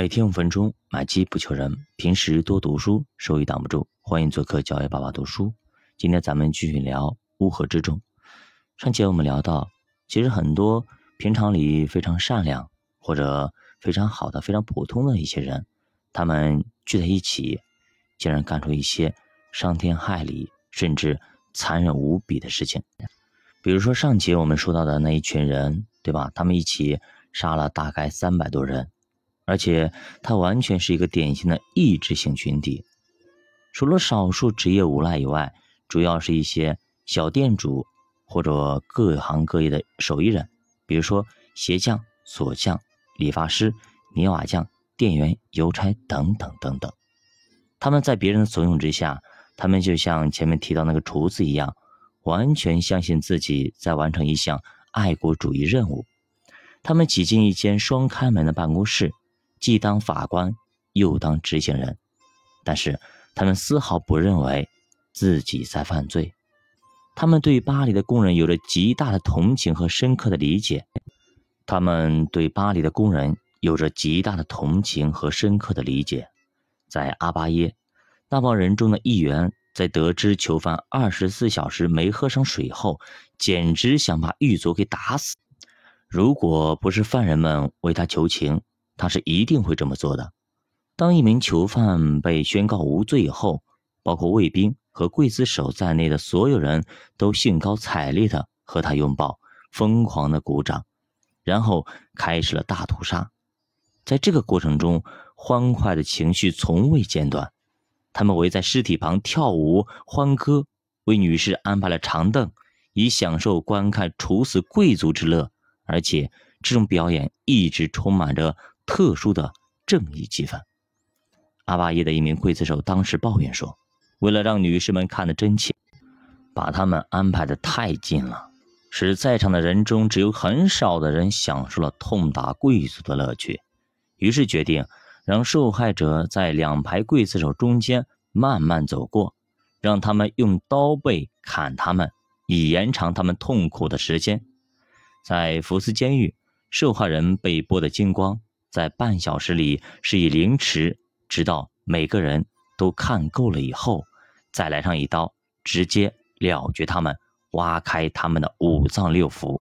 每天五分钟，买机不求人。平时多读书，收益挡不住。欢迎做客教育爸爸读书。今天咱们继续聊乌合之众。上节我们聊到，其实很多平常里非常善良或者非常好的、非常普通的一些人，他们聚在一起，竟然干出一些伤天害理甚至残忍无比的事情。比如说上节我们说到的那一群人，对吧？他们一起杀了大概三百多人。而且，它完全是一个典型的意志性群体，除了少数职业无赖以外，主要是一些小店主或者各行各业的手艺人，比如说鞋匠、锁匠、理发师、泥瓦匠、店员、邮差等等等等。他们在别人的怂恿之下，他们就像前面提到那个厨子一样，完全相信自己在完成一项爱国主义任务。他们挤进一间双开门的办公室。既当法官，又当执行人，但是他们丝毫不认为自己在犯罪。他们对巴黎的工人有着极大的同情和深刻的理解。他们对巴黎的工人有着极大的同情和深刻的理解。在阿巴耶，那帮人中的一员，在得知囚犯二十四小时没喝上水后，简直想把狱卒给打死。如果不是犯人们为他求情，他是一定会这么做的。当一名囚犯被宣告无罪以后，包括卫兵和刽子手在内的所有人都兴高采烈地和他拥抱，疯狂地鼓掌，然后开始了大屠杀。在这个过程中，欢快的情绪从未间断。他们围在尸体旁跳舞欢歌，为女士安排了长凳，以享受观看处死贵族之乐。而且，这种表演一直充满着。特殊的正义气氛。阿巴耶的一名刽子手当时抱怨说：“为了让女士们看得真切，把他们安排的太近了，使在场的人中只有很少的人享受了痛打贵族的乐趣。于是决定让受害者在两排刽子手中间慢慢走过，让他们用刀背砍他们，以延长他们痛苦的时间。在福斯监狱，受害人被剥得精光。”在半小时里是以凌迟，直到每个人都看够了以后，再来上一刀，直接了绝他们，挖开他们的五脏六腑。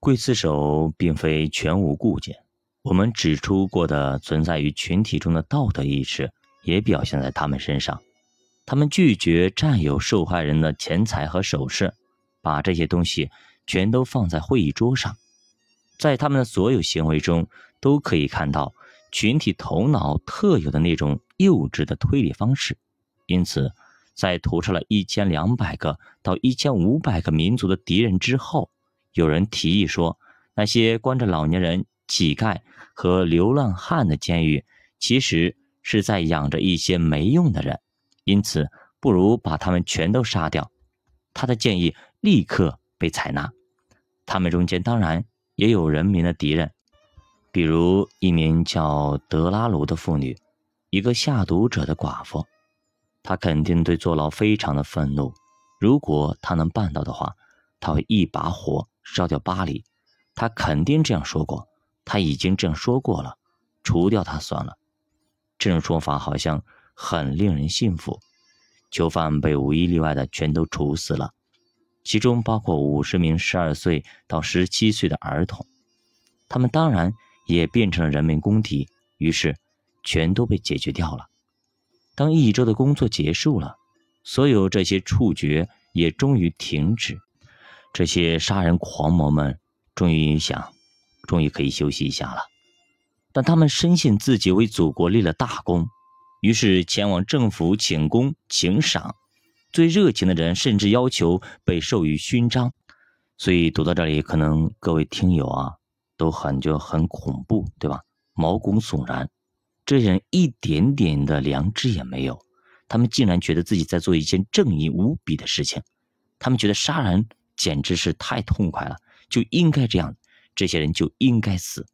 刽子手并非全无顾忌，我们指出过的存在于群体中的道德意识，也表现在他们身上。他们拒绝占有受害人的钱财和首饰，把这些东西全都放在会议桌上。在他们的所有行为中，都可以看到群体头脑特有的那种幼稚的推理方式。因此，在屠杀了一千两百个到一千五百个民族的敌人之后，有人提议说，那些关着老年人、乞丐和流浪汉的监狱，其实是在养着一些没用的人。因此，不如把他们全都杀掉。他的建议立刻被采纳。他们中间当然。也有人民的敌人，比如一名叫德拉卢的妇女，一个下毒者的寡妇。她肯定对坐牢非常的愤怒。如果她能办到的话，她会一把火烧掉巴黎。她肯定这样说过，她已经这样说过了。除掉他算了。这种说法好像很令人信服。囚犯被无一例外的全都处死了。其中包括五十名十二岁到十七岁的儿童，他们当然也变成了人民公敌，于是全都被解决掉了。当一周的工作结束了，所有这些触觉也终于停止，这些杀人狂魔们终于想，终于可以休息一下了。但他们深信自己为祖国立了大功，于是前往政府请功请赏。最热情的人甚至要求被授予勋章，所以读到这里，可能各位听友啊都很就很恐怖，对吧？毛骨悚然，这些人一点点的良知也没有，他们竟然觉得自己在做一件正义无比的事情，他们觉得杀人简直是太痛快了，就应该这样，这些人就应该死。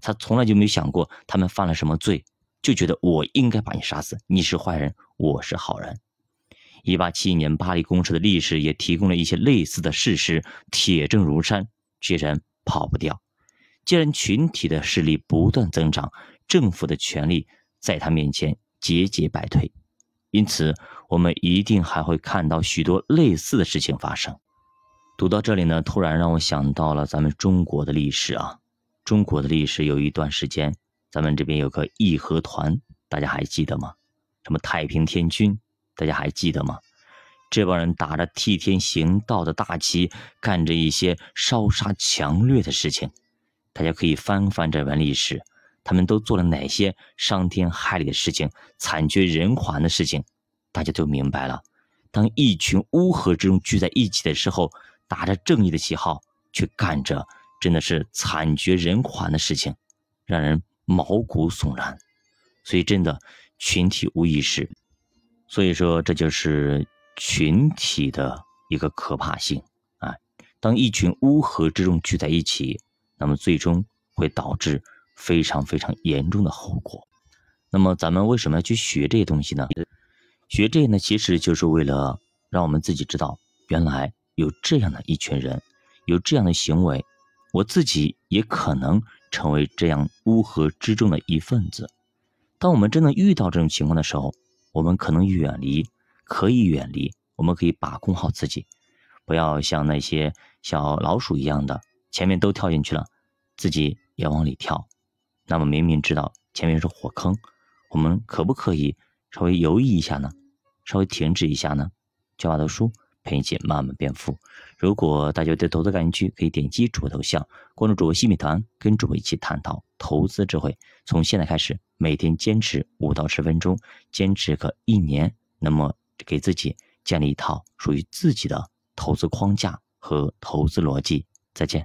他从来就没有想过他们犯了什么罪，就觉得我应该把你杀死，你是坏人，我是好人。一八七一年巴黎公社的历史也提供了一些类似的事实，铁证如山，这些人跑不掉。既然群体的势力不断增长，政府的权力在他面前节节败退。因此，我们一定还会看到许多类似的事情发生。读到这里呢，突然让我想到了咱们中国的历史啊。中国的历史有一段时间，咱们这边有个义和团，大家还记得吗？什么太平天军，大家还记得吗？这帮人打着替天行道的大旗，干着一些烧杀抢掠的事情。大家可以翻翻这本历史，他们都做了哪些伤天害理的事情、惨绝人寰的事情？大家就明白了。当一群乌合之众聚在一起的时候，打着正义的旗号，去干着真的是惨绝人寰的事情，让人毛骨悚然。所以，真的群体无意识，所以说这就是群体的一个可怕性啊！当一群乌合之众聚在一起，那么最终会导致非常非常严重的后果。那么，咱们为什么要去学这些东西呢？学这呢，其实就是为了让我们自己知道，原来。有这样的一群人，有这样的行为，我自己也可能成为这样乌合之众的一份子。当我们真的遇到这种情况的时候，我们可能远离，可以远离，我们可以把控好自己，不要像那些小老鼠一样的，前面都跳进去了，自己也往里跳。那么明明知道前面是火坑，我们可不可以稍微犹豫一下呢？稍微停止一下呢？教我的书。陪你一起慢慢变富。如果大家对投资感兴趣，可以点击主播头像，关注主播新米团，跟主播一起探讨投资智慧。从现在开始，每天坚持五到十分钟，坚持个一年，那么给自己建立一套属于自己的投资框架和投资逻辑。再见。